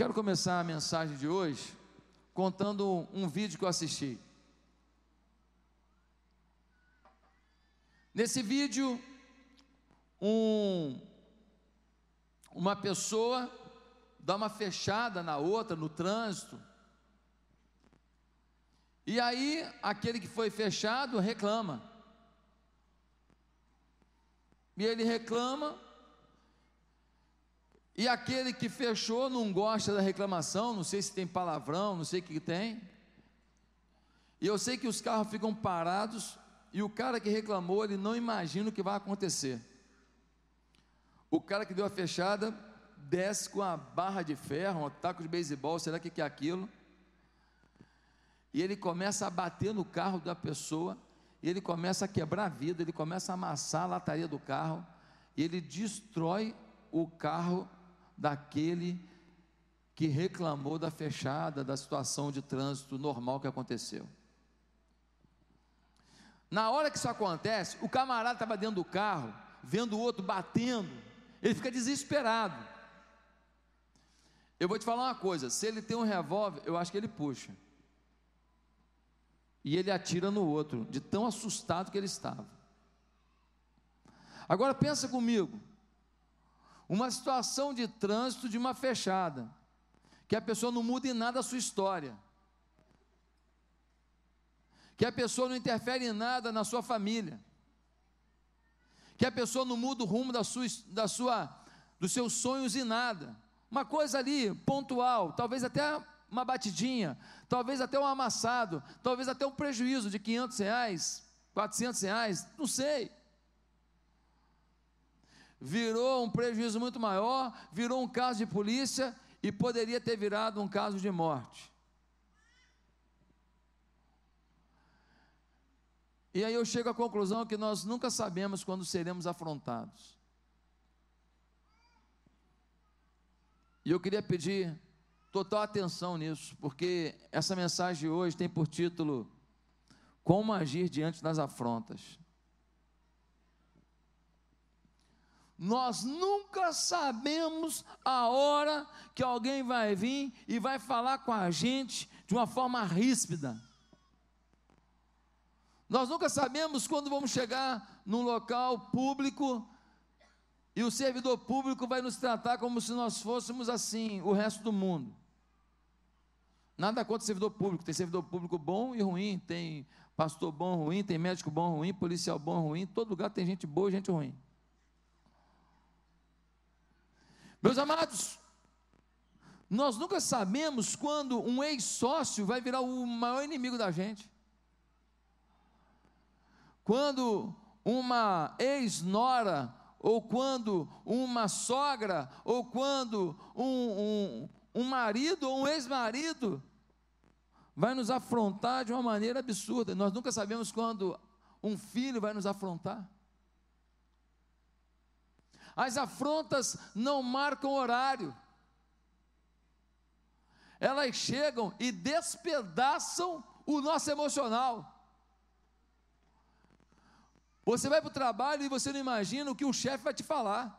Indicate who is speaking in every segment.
Speaker 1: quero começar a mensagem de hoje contando um vídeo que eu assisti. Nesse vídeo, um, uma pessoa dá uma fechada na outra no trânsito. E aí, aquele que foi fechado reclama. E ele reclama, e aquele que fechou não gosta da reclamação, não sei se tem palavrão, não sei o que tem. E eu sei que os carros ficam parados e o cara que reclamou, ele não imagina o que vai acontecer. O cara que deu a fechada desce com a barra de ferro, um taco de beisebol, será que é aquilo? E ele começa a bater no carro da pessoa, e ele começa a quebrar a vida, ele começa a amassar a lataria do carro, e ele destrói o carro daquele que reclamou da fechada, da situação de trânsito normal que aconteceu. Na hora que isso acontece, o camarada estava dentro do carro, vendo o outro batendo, ele fica desesperado. Eu vou te falar uma coisa: se ele tem um revólver, eu acho que ele puxa. E ele atira no outro, de tão assustado que ele estava. Agora pensa comigo: uma situação de trânsito de uma fechada, que a pessoa não muda em nada a sua história, que a pessoa não interfere em nada na sua família, que a pessoa não muda o rumo da sua, da sua, dos seus sonhos em nada, uma coisa ali pontual, talvez até uma batidinha, talvez até um amassado, talvez até um prejuízo de 500 reais, 400 reais, não sei virou um prejuízo muito maior, virou um caso de polícia e poderia ter virado um caso de morte. E aí eu chego à conclusão que nós nunca sabemos quando seremos afrontados. E eu queria pedir total atenção nisso, porque essa mensagem de hoje tem por título Como agir diante das afrontas. Nós nunca sabemos a hora que alguém vai vir e vai falar com a gente de uma forma ríspida. Nós nunca sabemos quando vamos chegar num local público e o servidor público vai nos tratar como se nós fôssemos assim, o resto do mundo. Nada contra servidor público, tem servidor público bom e ruim, tem pastor bom, ruim, tem médico bom, ruim, policial bom, ruim, todo lugar tem gente boa e gente ruim. Meus amados, nós nunca sabemos quando um ex-sócio vai virar o maior inimigo da gente. Quando uma ex-nora, ou quando uma sogra, ou quando um, um, um marido ou um ex-marido vai nos afrontar de uma maneira absurda. Nós nunca sabemos quando um filho vai nos afrontar. As afrontas não marcam horário. Elas chegam e despedaçam o nosso emocional. Você vai para o trabalho e você não imagina o que o chefe vai te falar.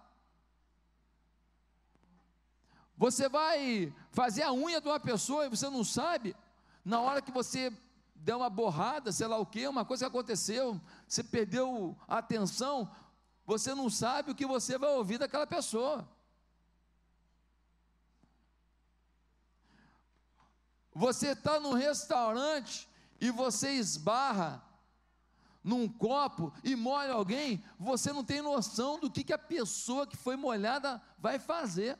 Speaker 1: Você vai fazer a unha de uma pessoa e você não sabe, na hora que você deu uma borrada, sei lá o que, uma coisa que aconteceu, você perdeu a atenção, você não sabe o que você vai ouvir daquela pessoa. Você está num restaurante e você esbarra num copo e molha alguém, você não tem noção do que, que a pessoa que foi molhada vai fazer.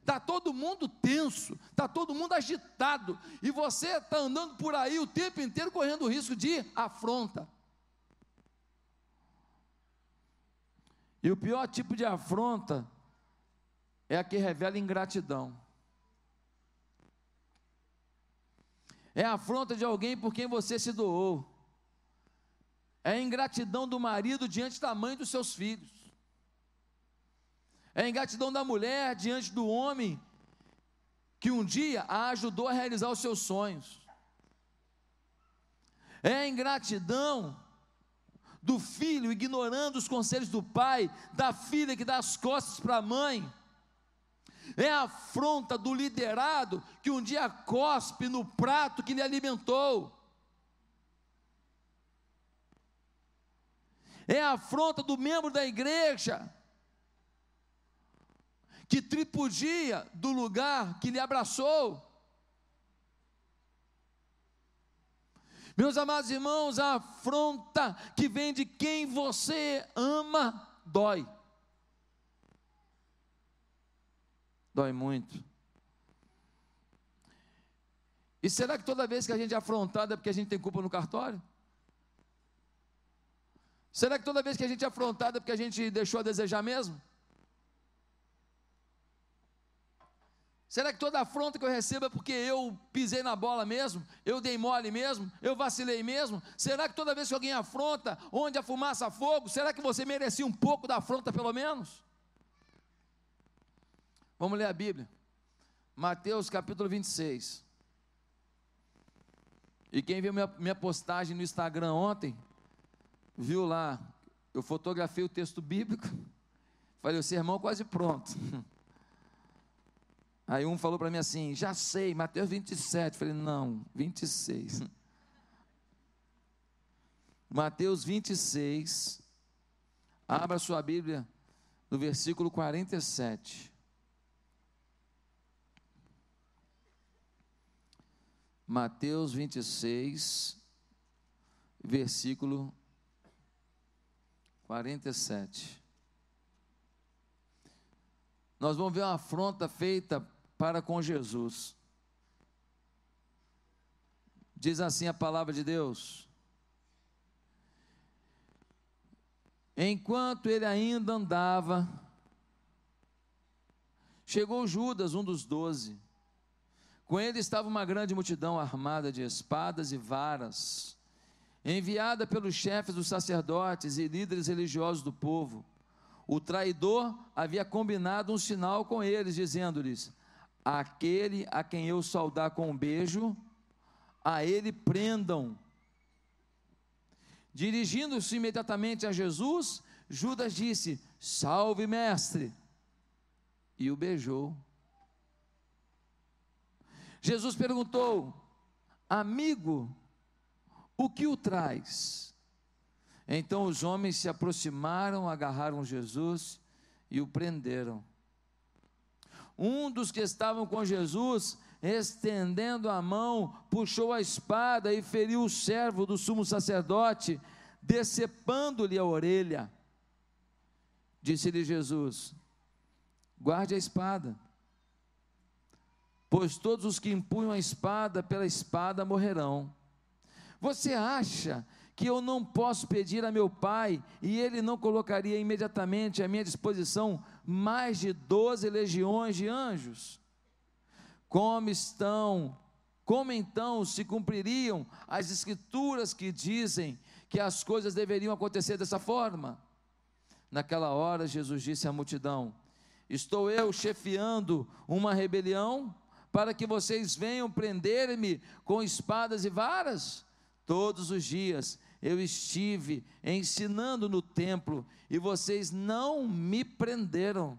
Speaker 1: Está todo mundo tenso, está todo mundo agitado, e você está andando por aí o tempo inteiro correndo risco de afronta. E o pior tipo de afronta é a que revela ingratidão. É a afronta de alguém por quem você se doou. É a ingratidão do marido diante da mãe dos seus filhos. É a ingratidão da mulher diante do homem que um dia a ajudou a realizar os seus sonhos. É a ingratidão do filho ignorando os conselhos do pai, da filha que dá as costas para a mãe. é a afronta do liderado que um dia cospe no prato que lhe alimentou. É a afronta do membro da igreja que tripudia do lugar que lhe abraçou. Meus amados irmãos, a afronta que vem de quem você ama dói. Dói muito. E será que toda vez que a gente é afrontado é porque a gente tem culpa no cartório? Será que toda vez que a gente é afrontado é porque a gente deixou a desejar mesmo? Será que toda afronta que eu recebo é porque eu pisei na bola mesmo? Eu dei mole mesmo? Eu vacilei mesmo? Será que toda vez que alguém afronta, onde a fumaça fogo, será que você merecia um pouco da afronta pelo menos? Vamos ler a Bíblia. Mateus capítulo 26. E quem viu minha, minha postagem no Instagram ontem, viu lá, eu fotografei o texto bíblico, falei, o sermão quase pronto. Aí um falou para mim assim: já sei, Mateus 27. Falei: não, 26. Mateus 26. Abra sua Bíblia no versículo 47. Mateus 26, versículo 47. Nós vamos ver uma afronta feita para com Jesus. Diz assim a palavra de Deus. Enquanto ele ainda andava, chegou Judas, um dos doze. Com ele estava uma grande multidão armada de espadas e varas, enviada pelos chefes dos sacerdotes e líderes religiosos do povo. O traidor havia combinado um sinal com eles, dizendo-lhes: Aquele a quem eu saudar com um beijo, a ele prendam. Dirigindo-se imediatamente a Jesus, Judas disse: Salve, mestre! E o beijou. Jesus perguntou: Amigo, o que o traz? Então os homens se aproximaram, agarraram Jesus e o prenderam. Um dos que estavam com Jesus, estendendo a mão, puxou a espada e feriu o servo do sumo sacerdote, decepando-lhe a orelha. Disse-lhe Jesus: Guarde a espada, pois todos os que empunham a espada pela espada morrerão. Você acha que eu não posso pedir a meu pai e ele não colocaria imediatamente à minha disposição mais de doze legiões de anjos? Como estão, como então se cumpririam as escrituras que dizem que as coisas deveriam acontecer dessa forma? Naquela hora, Jesus disse à multidão: Estou eu chefiando uma rebelião para que vocês venham prender-me com espadas e varas? Todos os dias eu estive ensinando no templo e vocês não me prenderam.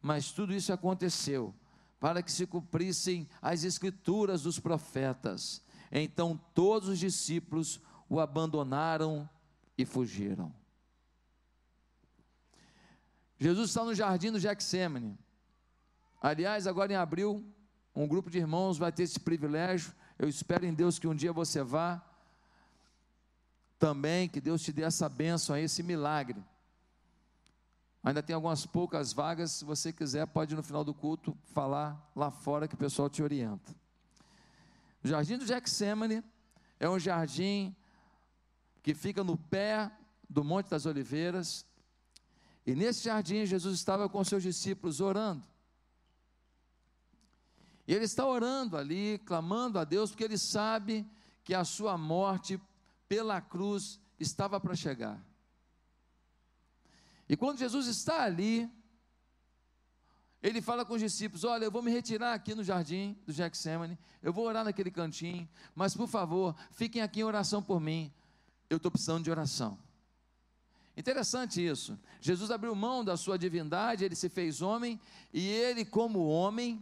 Speaker 1: Mas tudo isso aconteceu para que se cumprissem as escrituras dos profetas. Então todos os discípulos o abandonaram e fugiram. Jesus está no jardim do Gexêmane. Aliás, agora em abril, um grupo de irmãos vai ter esse privilégio. Eu espero em Deus que um dia você vá também que Deus te dê essa bênção, esse milagre. Ainda tem algumas poucas vagas, se você quiser, pode no final do culto falar lá fora que o pessoal te orienta. O jardim do Gexêmane é um jardim que fica no pé do Monte das Oliveiras. E nesse jardim Jesus estava com seus discípulos orando. E ele está orando ali, clamando a Deus, porque ele sabe que a sua morte pela cruz estava para chegar. E quando Jesus está ali, ele fala com os discípulos: Olha, eu vou me retirar aqui no jardim do Gexêmane, eu vou orar naquele cantinho, mas por favor, fiquem aqui em oração por mim. Eu estou precisando de oração. Interessante isso. Jesus abriu mão da sua divindade, ele se fez homem, e ele, como homem,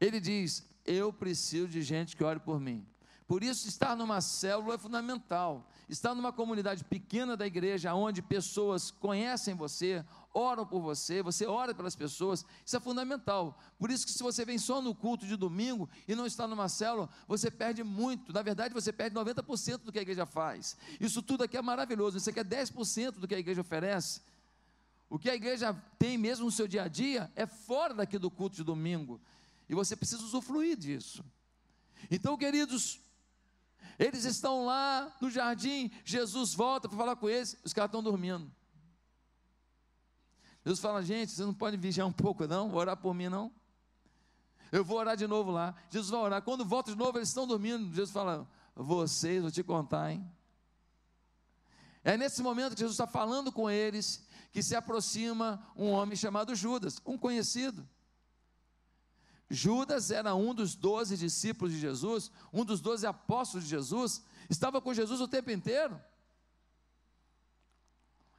Speaker 1: ele diz: Eu preciso de gente que ore por mim. Por isso, estar numa célula é fundamental. Estar numa comunidade pequena da igreja, onde pessoas conhecem você, oram por você, você ora pelas pessoas, isso é fundamental. Por isso que se você vem só no culto de domingo e não está numa célula, você perde muito. Na verdade, você perde 90% do que a igreja faz. Isso tudo aqui é maravilhoso. Você quer 10% do que a igreja oferece. O que a igreja tem mesmo no seu dia a dia é fora daqui do culto de domingo. E você precisa usufruir disso. Então, queridos, eles estão lá no jardim, Jesus volta para falar com eles, os caras estão dormindo. Jesus fala, gente, você não pode vigiar um pouco não, orar por mim não. Eu vou orar de novo lá. Jesus vai orar. Quando volta de novo, eles estão dormindo. Jesus fala, vocês, vou te contar, hein? É nesse momento que Jesus está falando com eles que se aproxima um homem chamado Judas, um conhecido. Judas era um dos doze discípulos de Jesus, um dos doze apóstolos de Jesus, estava com Jesus o tempo inteiro.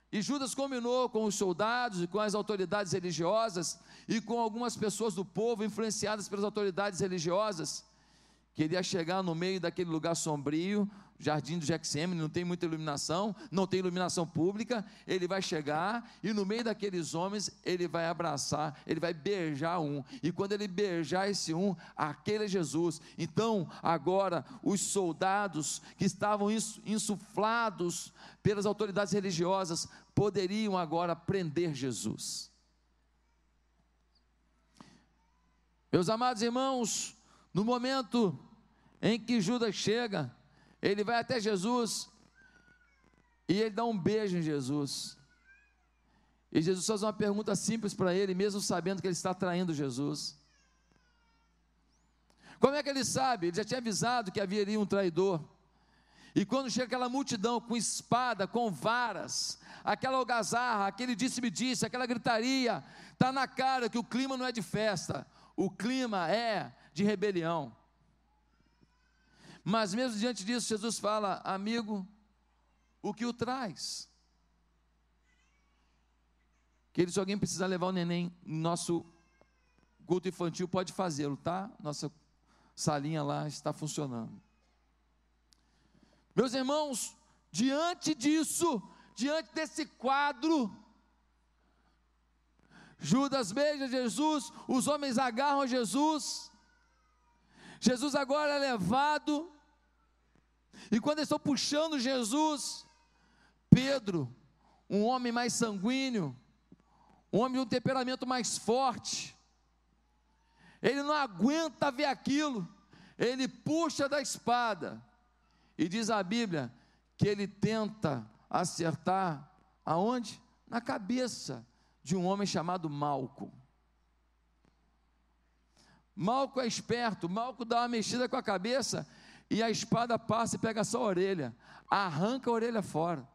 Speaker 1: E Judas combinou com os soldados e com as autoridades religiosas e com algumas pessoas do povo influenciadas pelas autoridades religiosas, que ele ia chegar no meio daquele lugar sombrio, jardim do Gexêmane, não tem muita iluminação, não tem iluminação pública, ele vai chegar e no meio daqueles homens ele vai abraçar, ele vai beijar um, e quando ele beijar esse um, aquele é Jesus. Então, agora, os soldados que estavam insuflados pelas autoridades religiosas poderiam agora prender Jesus. Meus amados irmãos, no momento em que Judas chega, ele vai até Jesus e ele dá um beijo em Jesus. E Jesus faz uma pergunta simples para ele, mesmo sabendo que ele está traindo Jesus. Como é que ele sabe? Ele já tinha avisado que haveria um traidor. E quando chega aquela multidão com espada, com varas, aquela algazarra, aquele disse-me-disse, aquela gritaria, está na cara que o clima não é de festa, o clima é de rebelião. Mas mesmo diante disso, Jesus fala: amigo, o que o traz? Querido, se alguém precisar levar o neném no nosso culto infantil, pode fazê-lo, tá? Nossa salinha lá está funcionando. Meus irmãos, diante disso, diante desse quadro, Judas beija Jesus, os homens agarram Jesus, Jesus agora é levado, e quando eles estão puxando Jesus, Pedro, um homem mais sanguíneo, um homem de um temperamento mais forte, ele não aguenta ver aquilo, ele puxa da espada, e diz a Bíblia que ele tenta acertar aonde? Na cabeça de um homem chamado Malco. Malco é esperto, Malco dá uma mexida com a cabeça e a espada passa e pega só a orelha, arranca a orelha fora.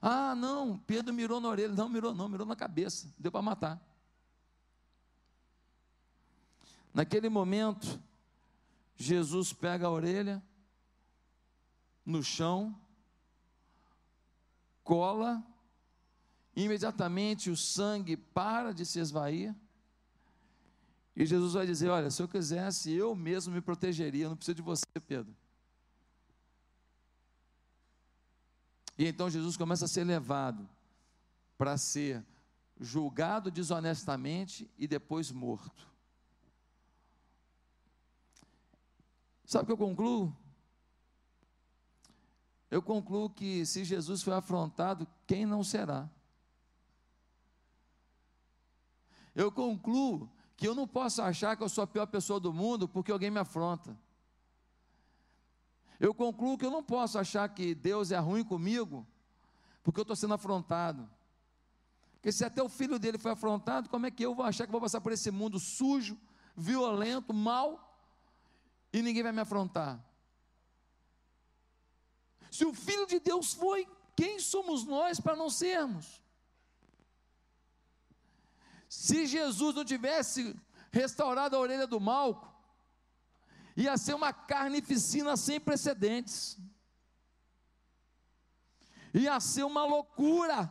Speaker 1: Ah, não, Pedro mirou na orelha. Não, mirou não, mirou na cabeça. Deu para matar. Naquele momento, Jesus pega a orelha no chão, cola, imediatamente o sangue para de se esvair. E Jesus vai dizer: Olha, se eu quisesse, eu mesmo me protegeria, não preciso de você, Pedro. E então Jesus começa a ser levado para ser julgado desonestamente e depois morto. Sabe o que eu concluo? Eu concluo que se Jesus foi afrontado, quem não será? Eu concluo que eu não posso achar que eu sou a pior pessoa do mundo porque alguém me afronta. Eu concluo que eu não posso achar que Deus é ruim comigo porque eu estou sendo afrontado. Porque se até o filho dele foi afrontado, como é que eu vou achar que vou passar por esse mundo sujo, violento, mal, e ninguém vai me afrontar? Se o filho de Deus foi, quem somos nós para não sermos? Se Jesus não tivesse restaurado a orelha do Malco, ia ser uma carnificina sem precedentes. ia ser uma loucura.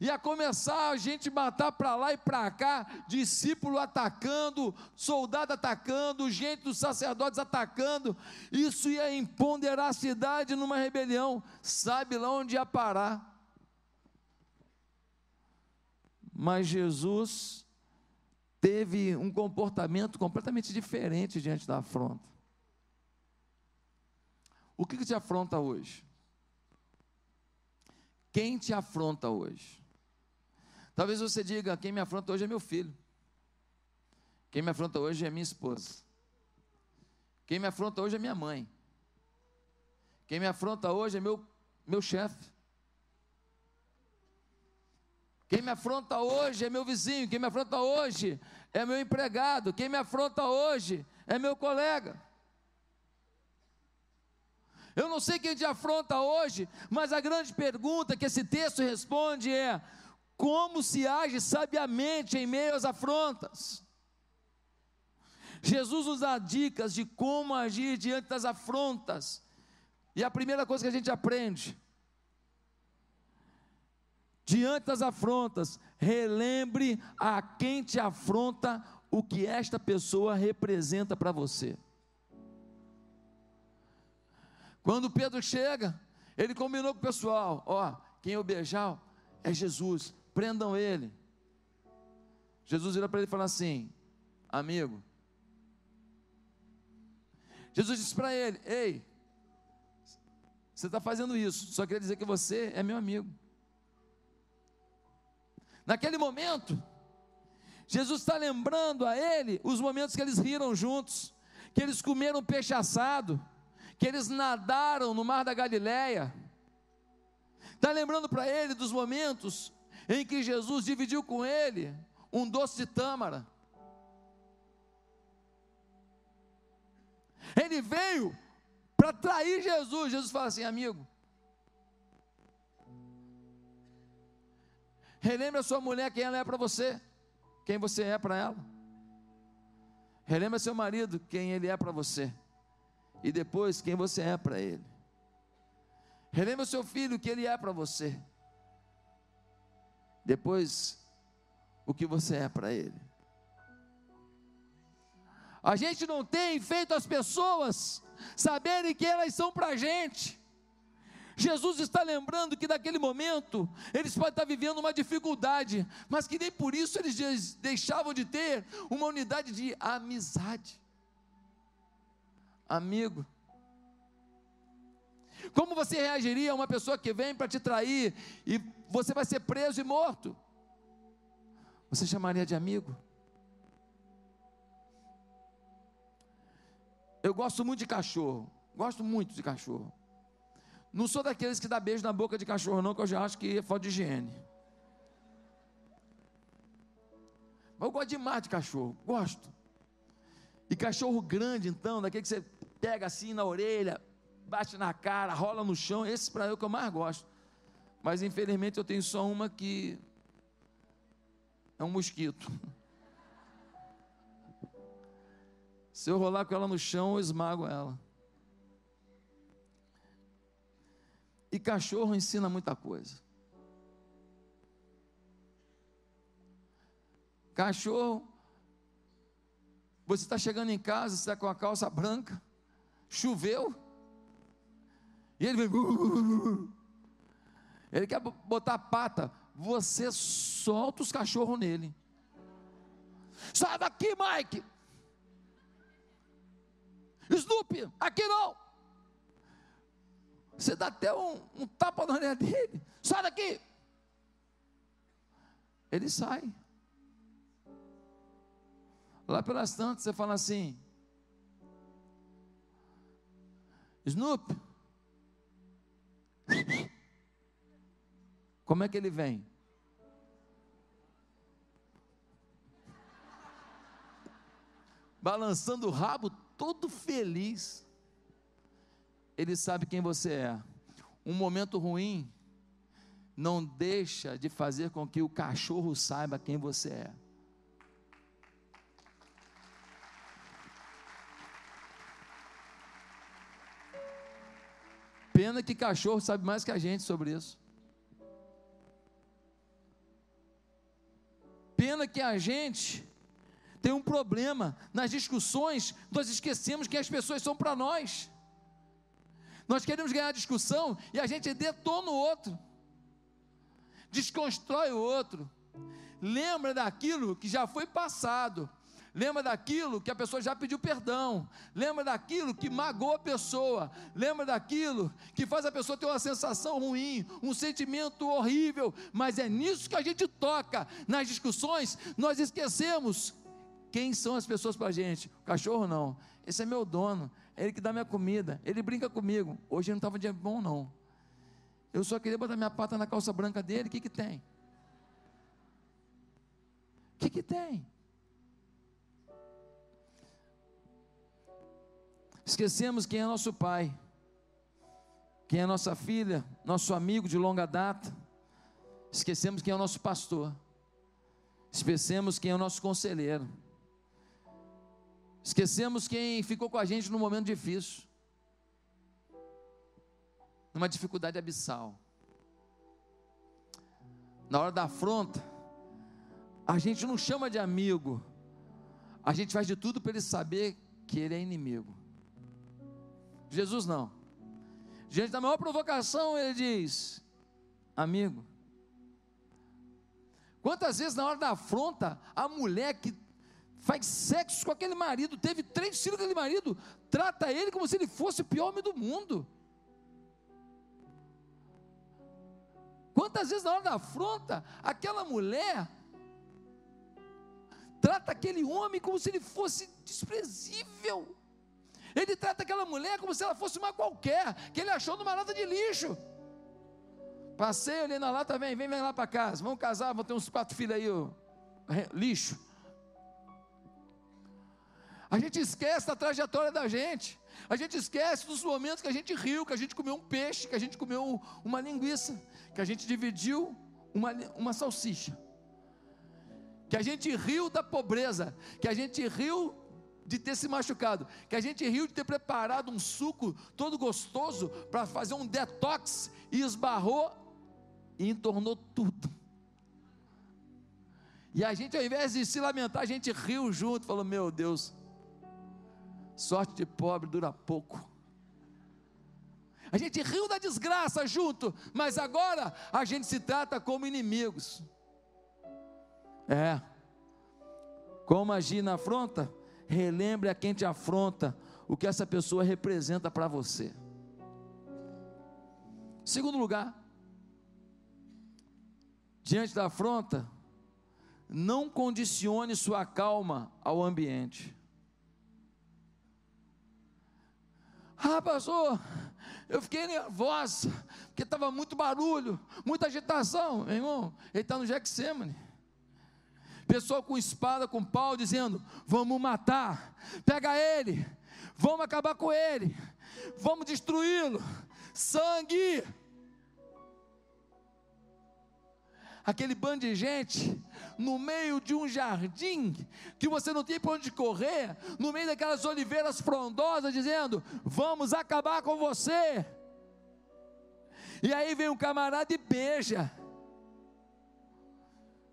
Speaker 1: Ia começar a gente matar para lá e para cá, discípulo atacando, soldado atacando, gente dos sacerdotes atacando. Isso ia empoderar a cidade numa rebelião. Sabe lá onde ia parar. Mas Jesus teve um comportamento completamente diferente diante da afronta. O que, que te afronta hoje? Quem te afronta hoje? Talvez você diga: quem me afronta hoje é meu filho. Quem me afronta hoje é minha esposa. Quem me afronta hoje é minha mãe. Quem me afronta hoje é meu, meu chefe. Quem me afronta hoje é meu vizinho. Quem me afronta hoje é meu empregado. Quem me afronta hoje é meu colega. Eu não sei quem te afronta hoje, mas a grande pergunta que esse texto responde é: como se age sabiamente em meio às afrontas? Jesus nos dá dicas de como agir diante das afrontas. E a primeira coisa que a gente aprende, diante das afrontas, relembre a quem te afronta o que esta pessoa representa para você. Quando Pedro chega, ele combinou com o pessoal: ó, quem eu beijar é Jesus, prendam ele. Jesus vira para ele e fala assim: amigo. Jesus disse para ele: ei, você está fazendo isso, só queria dizer que você é meu amigo. Naquele momento, Jesus está lembrando a ele os momentos que eles riram juntos, que eles comeram peixe assado, que eles nadaram no mar da Galileia. Está lembrando para ele dos momentos em que Jesus dividiu com ele um doce de tâmara. Ele veio para trair Jesus. Jesus fala assim, amigo. Relembre a sua mulher quem ela é para você, quem você é para ela. Relembre seu marido quem ele é para você e depois quem você é para ele. Relembra o seu filho que ele é para você. Depois o que você é para ele. A gente não tem feito as pessoas saberem que elas são para a gente. Jesus está lembrando que naquele momento eles podem estar vivendo uma dificuldade, mas que nem por isso eles deixavam de ter uma unidade de amizade amigo. Como você reagiria a uma pessoa que vem para te trair e você vai ser preso e morto? Você chamaria de amigo? Eu gosto muito de cachorro, gosto muito de cachorro. Não sou daqueles que dá beijo na boca de cachorro, não, que eu já acho que é falta de higiene. Mas eu gosto demais de cachorro, gosto. E cachorro grande, então, daquele que você pega assim na orelha, bate na cara, rola no chão. Esse para eu que eu mais gosto. Mas infelizmente eu tenho só uma que é um mosquito. Se eu rolar com ela no chão, eu esmago ela. E cachorro ensina muita coisa. Cachorro, você está chegando em casa, você está com a calça branca, choveu, e ele vem. Ele quer botar a pata, você solta os cachorros nele. Sai daqui, Mike! Snoopy, aqui não! Você dá até um, um tapa na orelha dele. Sai daqui! Ele sai. Lá pelas tantas você fala assim: Snoop. Como é que ele vem? Balançando o rabo, todo feliz. Ele sabe quem você é. Um momento ruim não deixa de fazer com que o cachorro saiba quem você é. Pena que cachorro sabe mais que a gente sobre isso. Pena que a gente tem um problema nas discussões, nós esquecemos quem as pessoas são para nós. Nós queremos ganhar discussão e a gente detona o outro, desconstrói o outro, lembra daquilo que já foi passado, lembra daquilo que a pessoa já pediu perdão, lembra daquilo que magoou a pessoa, lembra daquilo que faz a pessoa ter uma sensação ruim, um sentimento horrível, mas é nisso que a gente toca, nas discussões, nós esquecemos quem são as pessoas para a gente? O cachorro não. Esse é meu dono. É ele que dá minha comida. Ele brinca comigo. Hoje não estava de bom, não. Eu só queria botar minha pata na calça branca dele. O que, que tem? O que, que tem? Esquecemos quem é nosso pai, quem é nossa filha, nosso amigo de longa data. Esquecemos quem é o nosso pastor. Esquecemos quem é o nosso conselheiro. Esquecemos quem ficou com a gente num momento difícil, numa dificuldade abissal. Na hora da afronta, a gente não chama de amigo, a gente faz de tudo para ele saber que ele é inimigo. Jesus não. Diante da maior provocação, ele diz: Amigo. Quantas vezes na hora da afronta, a mulher que faz sexo com aquele marido, teve três filhos com aquele marido, trata ele como se ele fosse o pior homem do mundo. Quantas vezes na hora da afronta, aquela mulher trata aquele homem como se ele fosse desprezível. Ele trata aquela mulher como se ela fosse uma qualquer, que ele achou numa lata de lixo. Passei ali na lata, vem, vem, lá para casa, vamos casar, vou ter uns quatro filhos aí, ó. lixo. A gente esquece da trajetória da gente. A gente esquece dos momentos que a gente riu, que a gente comeu um peixe, que a gente comeu uma linguiça, que a gente dividiu uma, uma salsicha. Que a gente riu da pobreza, que a gente riu de ter se machucado, que a gente riu de ter preparado um suco todo gostoso para fazer um detox e esbarrou e entornou tudo. E a gente, ao invés de se lamentar, a gente riu junto, falou: Meu Deus, Sorte de pobre dura pouco. A gente riu da desgraça junto, mas agora a gente se trata como inimigos. É. Como agir na afronta? Relembre a quem te afronta o que essa pessoa representa para você. Segundo lugar, diante da afronta, não condicione sua calma ao ambiente. Ah, pastor, eu fiquei nervosa, porque estava muito barulho, muita agitação. Meu irmão, ele está no Gexêmane. Pessoal com espada, com pau, dizendo: Vamos matar, pega ele, vamos acabar com ele, vamos destruí-lo. Sangue, aquele bando de gente no meio de um jardim que você não tem para onde correr, no meio daquelas oliveiras frondosas, dizendo: Vamos acabar com você. E aí vem um camarada e beija.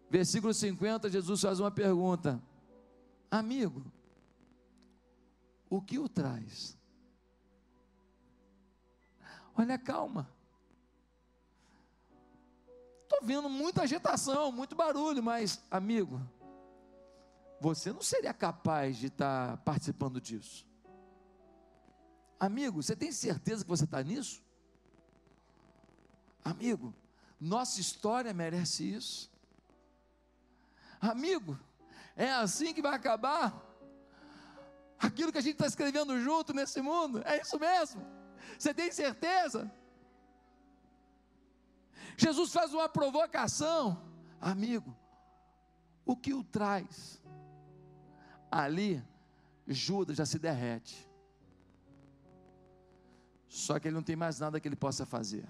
Speaker 1: Versículo 50, Jesus faz uma pergunta: Amigo, o que o traz? Olha, calma. Estou vendo muita agitação, muito barulho, mas, amigo, você não seria capaz de estar tá participando disso. Amigo, você tem certeza que você está nisso? Amigo, nossa história merece isso. Amigo, é assim que vai acabar aquilo que a gente está escrevendo junto nesse mundo. É isso mesmo. Você tem certeza? Jesus faz uma provocação, amigo, o que o traz? Ali, Judas já se derrete. Só que ele não tem mais nada que ele possa fazer.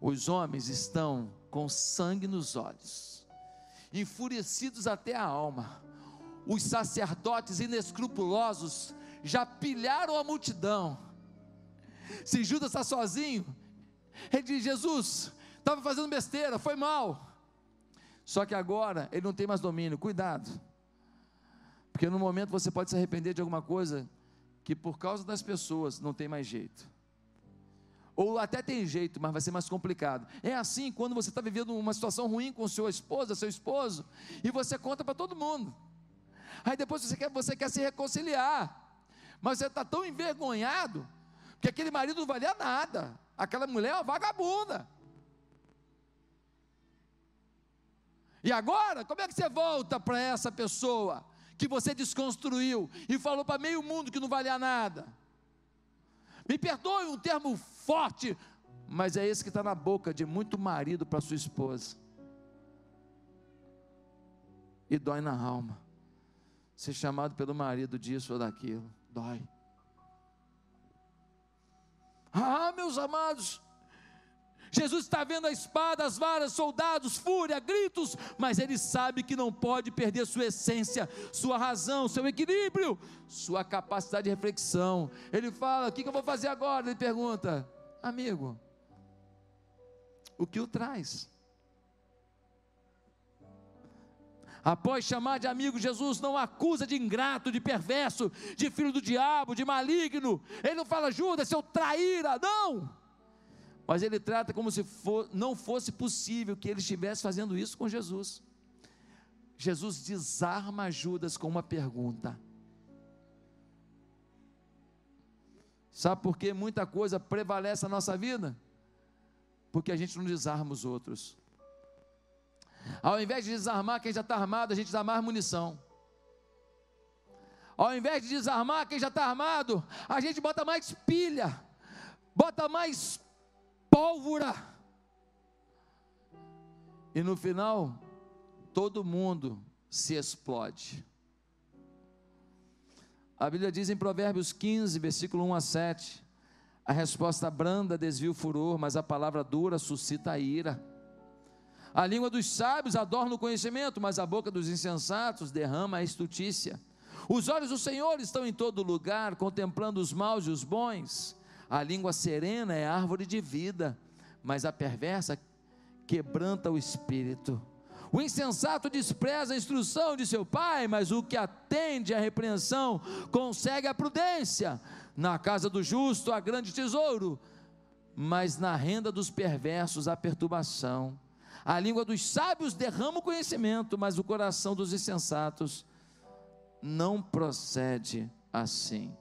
Speaker 1: Os homens estão com sangue nos olhos, enfurecidos até a alma. Os sacerdotes inescrupulosos já pilharam a multidão Se Judas está sozinho, ele diz: Jesus, estava fazendo besteira, foi mal. Só que agora ele não tem mais domínio, cuidado. Porque no momento você pode se arrepender de alguma coisa que por causa das pessoas não tem mais jeito. Ou até tem jeito, mas vai ser mais complicado. É assim quando você está vivendo uma situação ruim com sua esposa, seu esposo, e você conta para todo mundo. Aí depois você quer, você quer se reconciliar, mas você está tão envergonhado, que aquele marido não valia nada, aquela mulher é uma vagabunda. E agora, como é que você volta para essa pessoa que você desconstruiu e falou para meio mundo que não valia nada? Me perdoe um termo forte, mas é esse que está na boca de muito marido para sua esposa. E dói na alma. Ser chamado pelo marido disso ou daquilo, dói. Ah, meus amados, Jesus está vendo a espada, as varas, soldados, fúria, gritos, mas ele sabe que não pode perder sua essência, sua razão, seu equilíbrio, sua capacidade de reflexão. Ele fala: O que, que eu vou fazer agora? Ele pergunta: Amigo, o que o traz? Após chamar de amigo, Jesus não acusa de ingrato, de perverso, de filho do diabo, de maligno. Ele não fala, Judas, seu traíra, não. Mas ele trata como se for, não fosse possível que ele estivesse fazendo isso com Jesus. Jesus desarma Judas com uma pergunta. Sabe por que muita coisa prevalece na nossa vida? Porque a gente não desarma os outros. Ao invés de desarmar quem já está armado, a gente mais munição. Ao invés de desarmar quem já está armado, a gente bota mais pilha, bota mais pólvora. E no final, todo mundo se explode. A Bíblia diz em Provérbios 15, versículo 1 a 7: a resposta branda desvia o furor, mas a palavra dura suscita a ira. A língua dos sábios adorna o conhecimento, mas a boca dos insensatos derrama a estutícia. Os olhos do Senhor estão em todo lugar, contemplando os maus e os bons. A língua serena é árvore de vida, mas a perversa quebranta o espírito. O insensato despreza a instrução de seu pai, mas o que atende à repreensão consegue a prudência. Na casa do justo há grande tesouro, mas na renda dos perversos há perturbação. A língua dos sábios derrama o conhecimento, mas o coração dos insensatos não procede assim.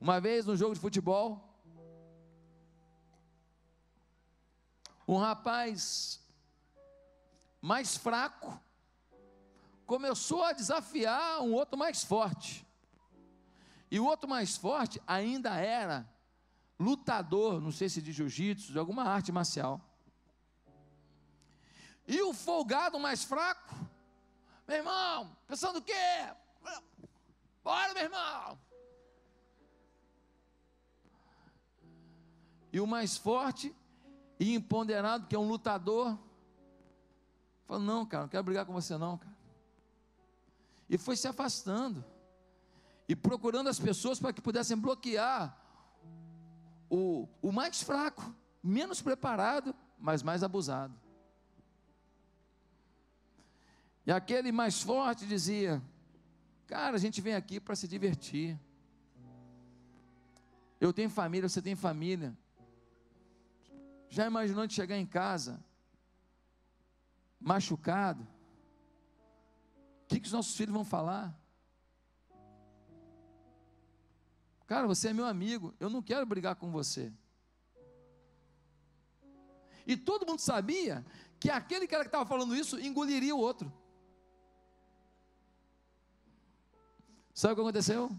Speaker 1: Uma vez no jogo de futebol, um rapaz mais fraco começou a desafiar um outro mais forte. E o outro mais forte ainda era lutador, não sei se de jiu-jitsu, de alguma arte marcial. E o folgado mais fraco, meu irmão, pensando o quê? Bora, meu irmão. E o mais forte e empoderado, que é um lutador, falou: Não, cara, não quero brigar com você, não, cara. E foi se afastando e procurando as pessoas para que pudessem bloquear o, o mais fraco, menos preparado, mas mais abusado. E aquele mais forte dizia: Cara, a gente vem aqui para se divertir. Eu tenho família, você tem família. Já imaginou de chegar em casa machucado? O que, que os nossos filhos vão falar? Cara, você é meu amigo, eu não quero brigar com você. E todo mundo sabia que aquele cara que estava falando isso engoliria o outro. Sabe o que aconteceu?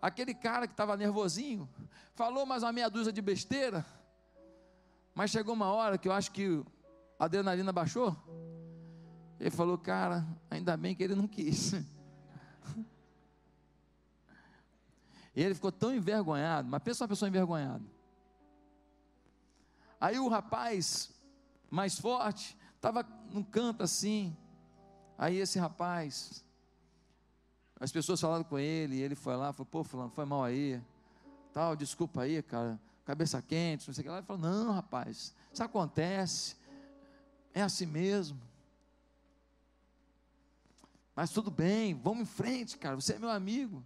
Speaker 1: Aquele cara que estava nervosinho, falou mais uma meia dúzia de besteira, mas chegou uma hora que eu acho que a adrenalina baixou. Ele falou, cara, ainda bem que ele não quis. E ele ficou tão envergonhado, mas pensa uma pessoa envergonhada. Aí o rapaz, mais forte, estava num canto assim. Aí esse rapaz as pessoas falaram com ele, e ele foi lá, falou, pô, fulano, foi mal aí. tal, desculpa aí, cara, cabeça quente, não sei o que lá. Ele falou: Não, rapaz, isso acontece, é assim mesmo. Mas tudo bem, vamos em frente, cara, você é meu amigo.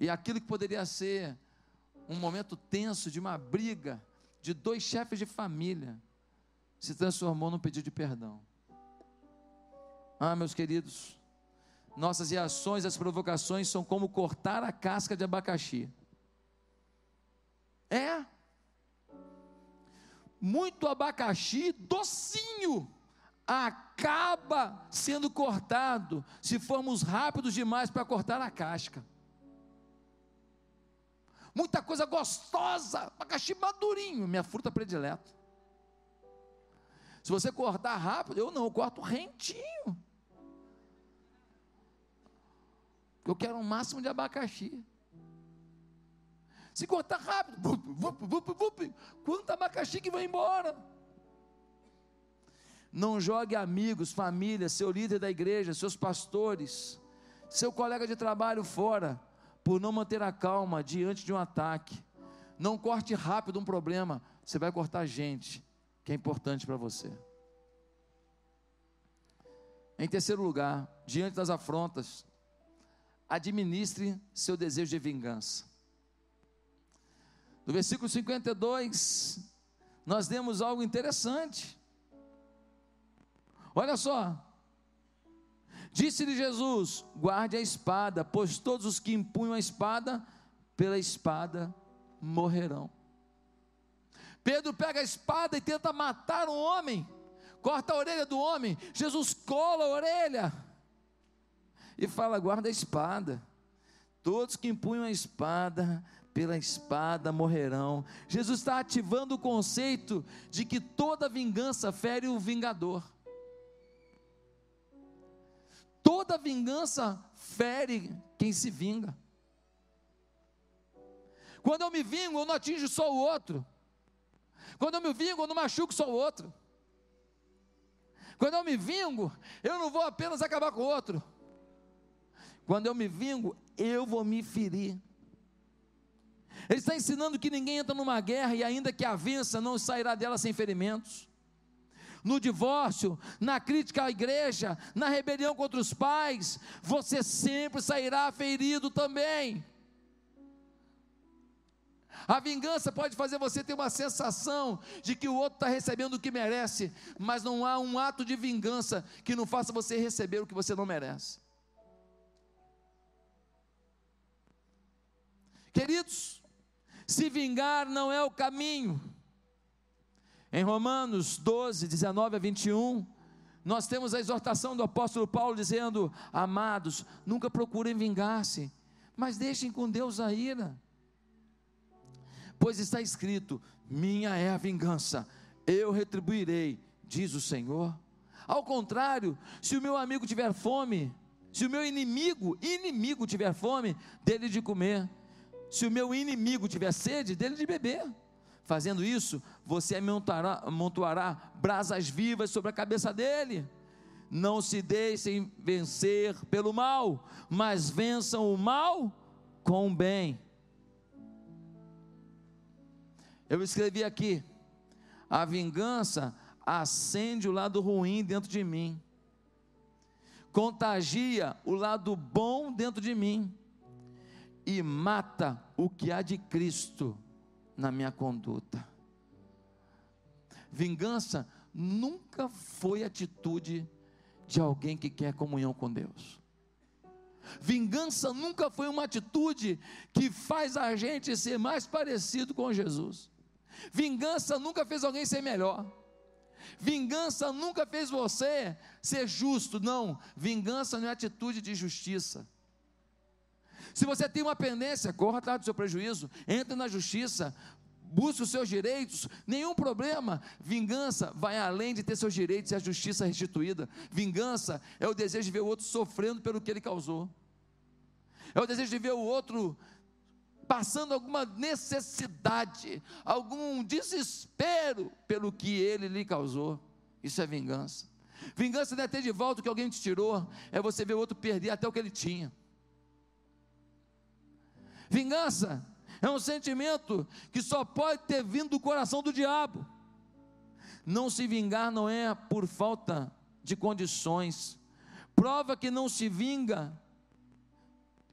Speaker 1: E aquilo que poderia ser um momento tenso de uma briga de dois chefes de família se transformou num pedido de perdão. Ah, meus queridos, nossas reações às provocações são como cortar a casca de abacaxi. É. Muito abacaxi docinho acaba sendo cortado se formos rápidos demais para cortar a casca. Muita coisa gostosa, abacaxi madurinho, minha fruta predileta. Se você cortar rápido, eu não, eu corto rentinho. Eu quero um máximo de abacaxi. Se cortar rápido, vup, vup, vup, quanto abacaxi que vai embora. Não jogue amigos, família, seu líder da igreja, seus pastores, seu colega de trabalho fora, por não manter a calma diante de um ataque. Não corte rápido um problema, você vai cortar gente que é importante para você. Em terceiro lugar, diante das afrontas, administre seu desejo de vingança. No versículo 52, nós demos algo interessante. Olha só. Disse-lhe Jesus: guarde a espada, pois todos os que empunham a espada, pela espada morrerão. Pedro pega a espada e tenta matar um homem, corta a orelha do homem. Jesus cola a orelha e fala: guarda a espada. Todos que empunham a espada, pela espada morrerão. Jesus está ativando o conceito de que toda vingança fere o vingador. Toda vingança fere quem se vinga. Quando eu me vingo, eu não atingo só o outro. Quando eu me vingo, eu não machuco só o outro. Quando eu me vingo, eu não vou apenas acabar com o outro. Quando eu me vingo, eu vou me ferir. Ele está ensinando que ninguém entra numa guerra e, ainda que a vença, não sairá dela sem ferimentos. No divórcio, na crítica à igreja, na rebelião contra os pais, você sempre sairá ferido também. A vingança pode fazer você ter uma sensação de que o outro está recebendo o que merece, mas não há um ato de vingança que não faça você receber o que você não merece. Queridos, se vingar não é o caminho. Em Romanos 12, 19 a 21, nós temos a exortação do apóstolo Paulo dizendo: Amados, nunca procurem vingar-se, mas deixem com Deus a ira. Pois está escrito: Minha é a vingança, eu retribuirei, diz o Senhor. Ao contrário, se o meu amigo tiver fome, se o meu inimigo, inimigo tiver fome, dele de comer se o meu inimigo tiver sede, dele de beber. Fazendo isso, você amontoará brasas vivas sobre a cabeça dele. Não se deixem vencer pelo mal, mas vençam o mal com o bem. Eu escrevi aqui: a vingança acende o lado ruim dentro de mim, contagia o lado bom dentro de mim e mata o que há de Cristo na minha conduta. Vingança nunca foi atitude de alguém que quer comunhão com Deus. Vingança nunca foi uma atitude que faz a gente ser mais parecido com Jesus. Vingança nunca fez alguém ser melhor. Vingança nunca fez você ser justo. Não, vingança não é atitude de justiça. Se você tem uma pendência, corra atrás do seu prejuízo, entre na justiça, busque os seus direitos, nenhum problema. Vingança vai além de ter seus direitos e a justiça restituída. Vingança é o desejo de ver o outro sofrendo pelo que ele causou, é o desejo de ver o outro passando alguma necessidade, algum desespero pelo que ele lhe causou. Isso é vingança. Vingança não é ter de volta o que alguém te tirou, é você ver o outro perder até o que ele tinha. Vingança É um sentimento que só pode ter vindo do coração do diabo. Não se vingar não é por falta de condições. Prova que não se vinga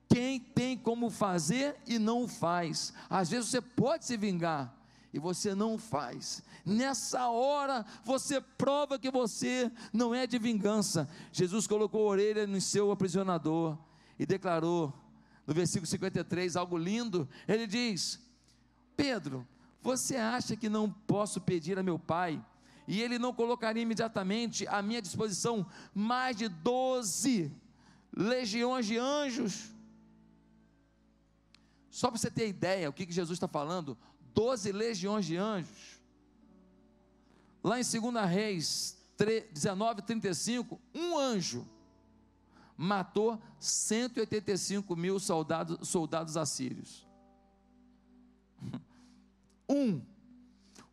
Speaker 1: quem tem como fazer e não faz. Às vezes você pode se vingar e você não faz. Nessa hora você prova que você não é de vingança. Jesus colocou a orelha no seu aprisionador e declarou: no versículo 53, algo lindo. Ele diz: Pedro, você acha que não posso pedir a meu pai? E ele não colocaria imediatamente à minha disposição mais de doze legiões de anjos? Só para você ter ideia, o que, que Jesus está falando, doze legiões de anjos. Lá em 2 Reis 19, 35, um anjo matou 185 mil soldados, soldados assírios. Um.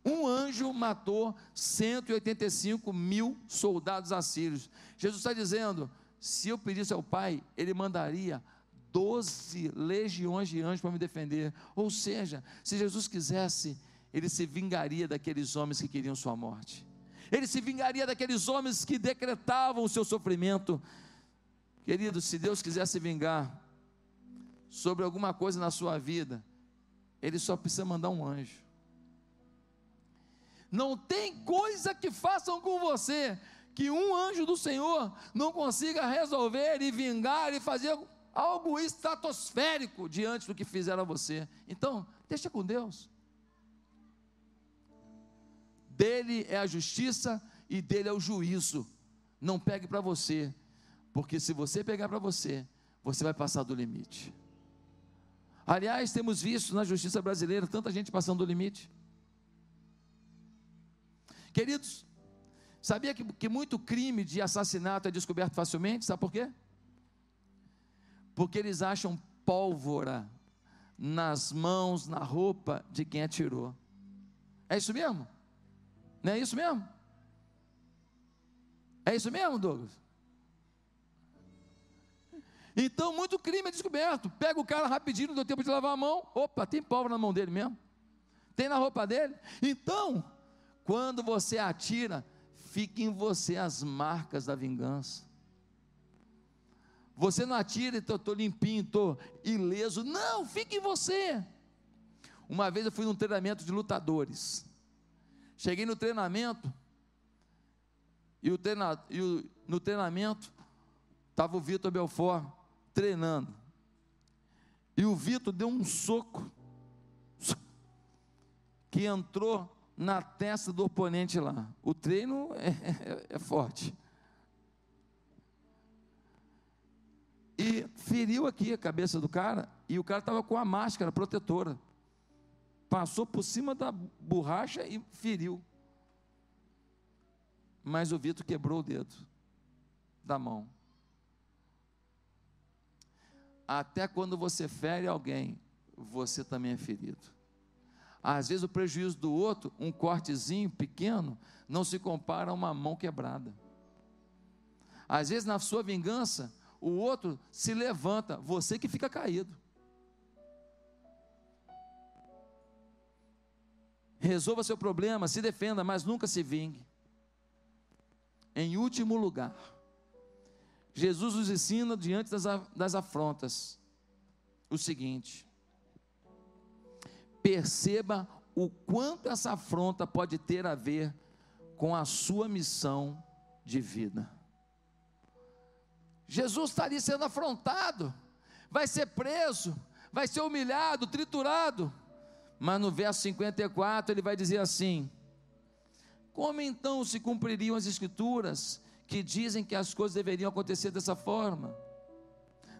Speaker 1: Um anjo matou 185 mil soldados assírios. Jesus está dizendo: se eu pedisse ao Pai, Ele mandaria 12 legiões de anjos para me defender. Ou seja, se Jesus quisesse, Ele se vingaria daqueles homens que queriam sua morte. Ele se vingaria daqueles homens que decretavam o seu sofrimento. Querido, se Deus quiser se vingar sobre alguma coisa na sua vida, Ele só precisa mandar um anjo. Não tem coisa que façam com você que um anjo do Senhor não consiga resolver e vingar e fazer algo estratosférico diante do que fizeram a você. Então, deixa com Deus. Dele é a justiça e dele é o juízo. Não pegue para você, porque se você pegar para você, você vai passar do limite. Aliás, temos visto na justiça brasileira tanta gente passando do limite. Queridos, sabia que, que muito crime de assassinato é descoberto facilmente? Sabe por quê? Porque eles acham pólvora nas mãos, na roupa de quem atirou. É isso mesmo? Não é isso mesmo? É isso mesmo, Douglas? Então, muito crime é descoberto. Pega o cara rapidinho, não deu tempo de lavar a mão. Opa, tem pólvora na mão dele mesmo. Tem na roupa dele. Então, quando você atira, fica em você as marcas da vingança. Você não atira e estou limpinho, estou ileso. Não, fica em você. Uma vez eu fui num treinamento de lutadores. Cheguei no treinamento, e, o treina, e o, no treinamento estava o Vitor Belfort treinando. E o Vitor deu um soco que entrou na testa do oponente lá. O treino é, é, é forte. E feriu aqui a cabeça do cara, e o cara estava com a máscara protetora. Passou por cima da borracha e feriu. Mas o Vitor quebrou o dedo da mão. Até quando você fere alguém, você também é ferido. Às vezes o prejuízo do outro, um cortezinho pequeno, não se compara a uma mão quebrada. Às vezes na sua vingança, o outro se levanta, você que fica caído. Resolva seu problema, se defenda, mas nunca se vingue. Em último lugar, Jesus nos ensina diante das, das afrontas o seguinte: perceba o quanto essa afronta pode ter a ver com a sua missão de vida. Jesus está ali sendo afrontado, vai ser preso, vai ser humilhado, triturado, mas no verso 54 ele vai dizer assim: Como então se cumpririam as Escrituras que dizem que as coisas deveriam acontecer dessa forma.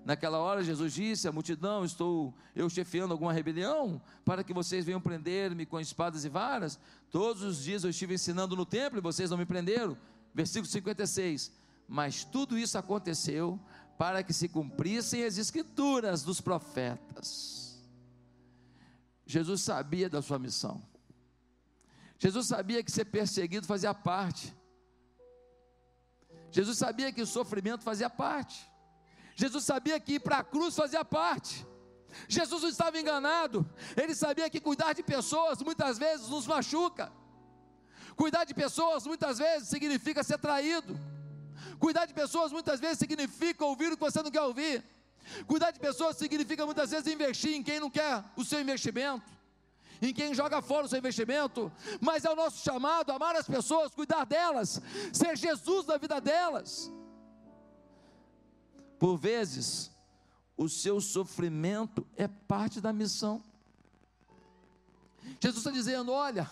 Speaker 1: Naquela hora Jesus disse à multidão: Estou eu chefiando alguma rebelião para que vocês venham prender-me com espadas e varas? Todos os dias eu estive ensinando no templo e vocês não me prenderam. Versículo 56. Mas tudo isso aconteceu para que se cumprissem as escrituras dos profetas. Jesus sabia da sua missão. Jesus sabia que ser perseguido fazia parte. Jesus sabia que o sofrimento fazia parte. Jesus sabia que ir para a cruz fazia parte. Jesus não estava enganado, ele sabia que cuidar de pessoas muitas vezes nos machuca. Cuidar de pessoas muitas vezes significa ser traído. Cuidar de pessoas muitas vezes significa ouvir o que você não quer ouvir. Cuidar de pessoas significa muitas vezes investir em quem não quer o seu investimento, em quem joga fora o seu investimento, mas é o nosso chamado amar as pessoas, cuidar delas, ser Jesus na vida delas. Por vezes, o seu sofrimento é parte da missão. Jesus está dizendo: olha,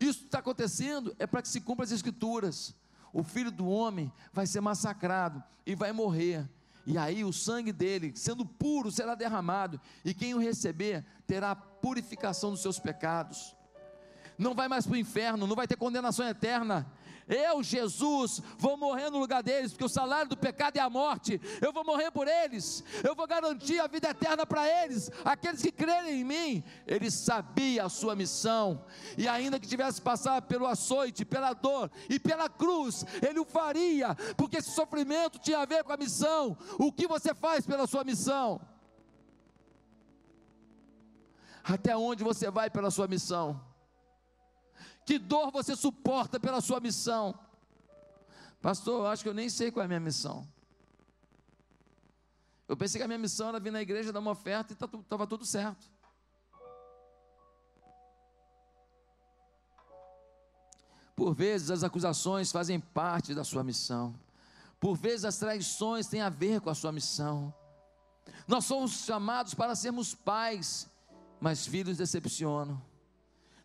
Speaker 1: isso está acontecendo é para que se cumpra as Escrituras. O filho do homem vai ser massacrado e vai morrer e aí o sangue dele, sendo puro, será derramado, e quem o receber terá purificação dos seus pecados. Não vai mais para o inferno, não vai ter condenação eterna, eu, Jesus, vou morrer no lugar deles, porque o salário do pecado é a morte. Eu vou morrer por eles. Eu vou garantir a vida eterna para eles, aqueles que crerem em mim. Ele sabia a sua missão, e ainda que tivesse passar pelo açoite, pela dor e pela cruz, ele o faria, porque esse sofrimento tinha a ver com a missão. O que você faz pela sua missão? Até onde você vai pela sua missão? Que dor você suporta pela sua missão? Pastor, eu acho que eu nem sei qual é a minha missão. Eu pensei que a minha missão era vir na igreja dar uma oferta e estava tá tudo certo. Por vezes as acusações fazem parte da sua missão. Por vezes as traições têm a ver com a sua missão. Nós somos chamados para sermos pais, mas filhos decepcionam.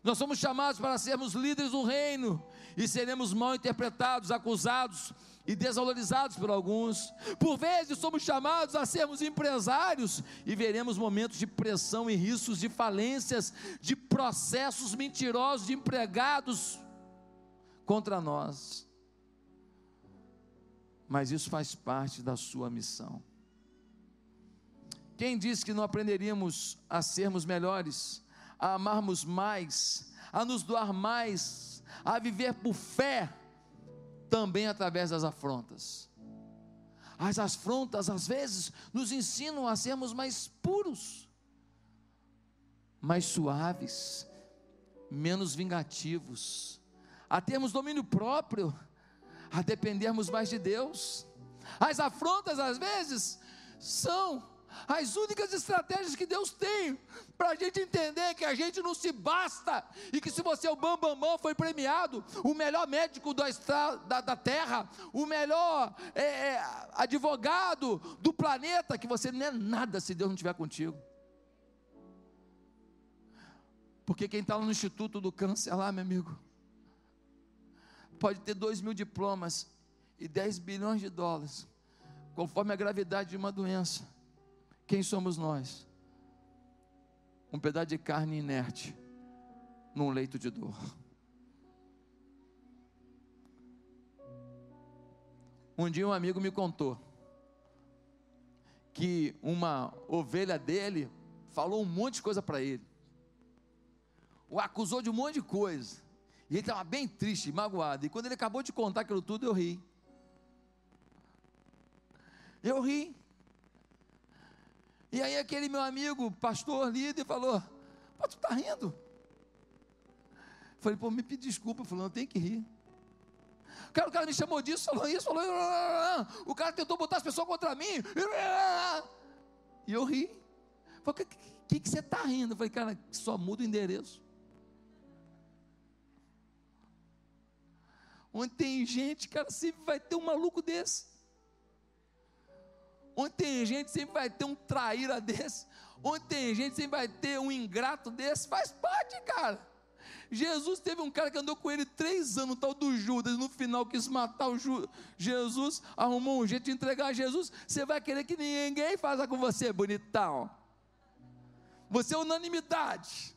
Speaker 1: Nós somos chamados para sermos líderes do reino e seremos mal interpretados, acusados e desvalorizados por alguns. Por vezes somos chamados a sermos empresários e veremos momentos de pressão e riscos de falências, de processos mentirosos de empregados contra nós. Mas isso faz parte da sua missão. Quem disse que não aprenderíamos a sermos melhores? a amarmos mais, a nos doar mais, a viver por fé, também através das afrontas. As afrontas, às vezes, nos ensinam a sermos mais puros, mais suaves, menos vingativos, a termos domínio próprio, a dependermos mais de Deus. As afrontas, às vezes, são as únicas estratégias que Deus tem para a gente entender que a gente não se basta e que se você é o Bambambam bam, bam, foi premiado, o melhor médico da, da, da terra, o melhor é, é, advogado do planeta, que você não é nada se Deus não estiver contigo. Porque quem está no Instituto do Câncer lá, meu amigo, pode ter dois mil diplomas e 10 bilhões de dólares, conforme a gravidade de uma doença quem somos nós? Um pedaço de carne inerte num leito de dor. Um dia um amigo me contou que uma ovelha dele falou um monte de coisa para ele. O acusou de um monte de coisa. E ele estava bem triste, magoado. E quando ele acabou de contar aquilo tudo, eu ri. Eu ri. E aí aquele meu amigo, pastor, líder, falou, pô, tu está rindo? Falei, pô, me pedi desculpa, eu tenho que rir. O cara, o cara me chamou disso, falou isso, falou, o cara tentou botar as pessoas contra mim, e eu ri. Falei, o que, que, que você está rindo? Falei, cara, só muda o endereço. Onde tem gente, cara, sempre vai ter um maluco desse. Onde tem gente, sempre vai ter um traíra desse. Onde tem gente, sempre vai ter um ingrato desse. Faz parte, cara. Jesus teve um cara que andou com ele três anos, tal do Judas, no final quis matar o Ju, Jesus, arrumou um jeito de entregar a Jesus. Você vai querer que ninguém faça com você, bonitão. Você é unanimidade.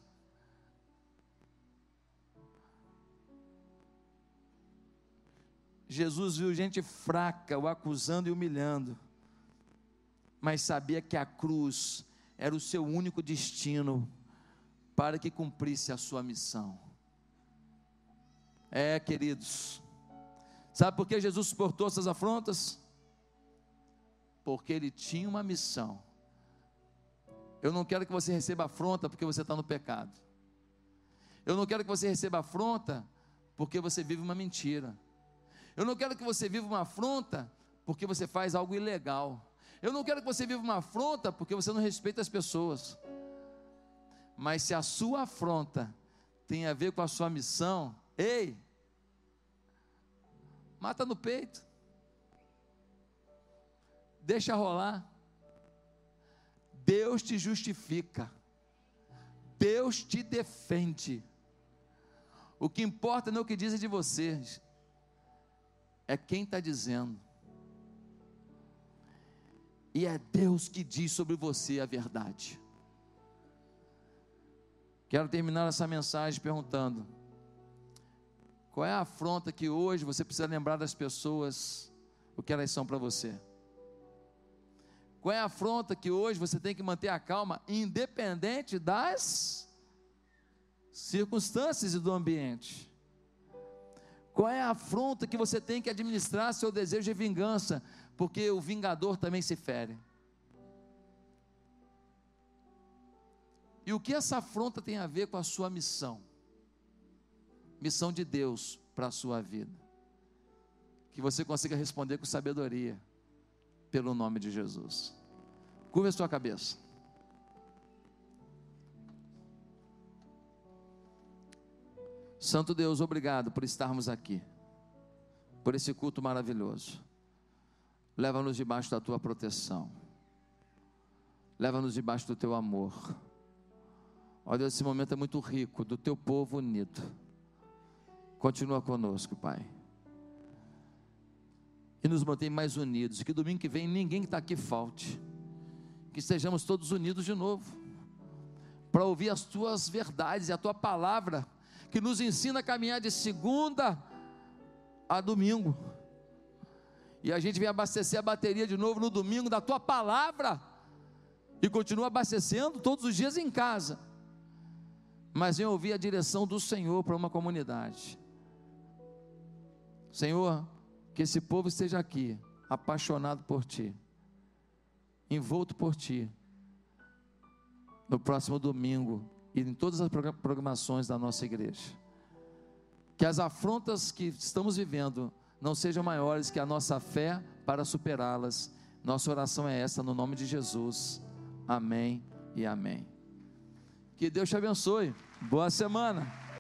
Speaker 1: Jesus viu gente fraca, o acusando e humilhando mas sabia que a cruz era o seu único destino para que cumprisse a sua missão. É, queridos, sabe por que Jesus suportou essas afrontas? Porque ele tinha uma missão, Eu não quero que você receba afronta porque você está no pecado. Eu não quero que você receba afronta porque você vive uma mentira. Eu não quero que você viva uma afronta porque você faz algo ilegal. Eu não quero que você viva uma afronta porque você não respeita as pessoas. Mas se a sua afronta tem a ver com a sua missão, ei, mata no peito. Deixa rolar. Deus te justifica. Deus te defende. O que importa não é o que dizem de vocês, é quem está dizendo. E é Deus que diz sobre você a verdade. Quero terminar essa mensagem perguntando: qual é a afronta que hoje você precisa lembrar das pessoas o que elas são para você? Qual é a afronta que hoje você tem que manter a calma, independente das circunstâncias e do ambiente. Qual é a afronta que você tem que administrar seu desejo de vingança, porque o vingador também se fere. E o que essa afronta tem a ver com a sua missão? Missão de Deus para a sua vida. Que você consiga responder com sabedoria, pelo nome de Jesus. Curva a sua cabeça. Santo Deus, obrigado por estarmos aqui, por esse culto maravilhoso. Leva-nos debaixo da tua proteção, leva-nos debaixo do teu amor. Olha, esse momento é muito rico, do teu povo unido. Continua conosco, Pai. E nos mantém mais unidos. Que domingo que vem ninguém que está aqui falte. Que estejamos todos unidos de novo. Para ouvir as tuas verdades e a tua palavra que nos ensina a caminhar de segunda a domingo. E a gente vem abastecer a bateria de novo no domingo da tua palavra. E continua abastecendo todos os dias em casa. Mas vem ouvir a direção do Senhor para uma comunidade. Senhor, que esse povo esteja aqui, apaixonado por Ti, envolto por Ti, no próximo domingo, e em todas as programações da nossa igreja. Que as afrontas que estamos vivendo não sejam maiores que a nossa fé para superá-las. Nossa oração é essa, no nome de Jesus. Amém e amém. Que Deus te abençoe. Boa semana.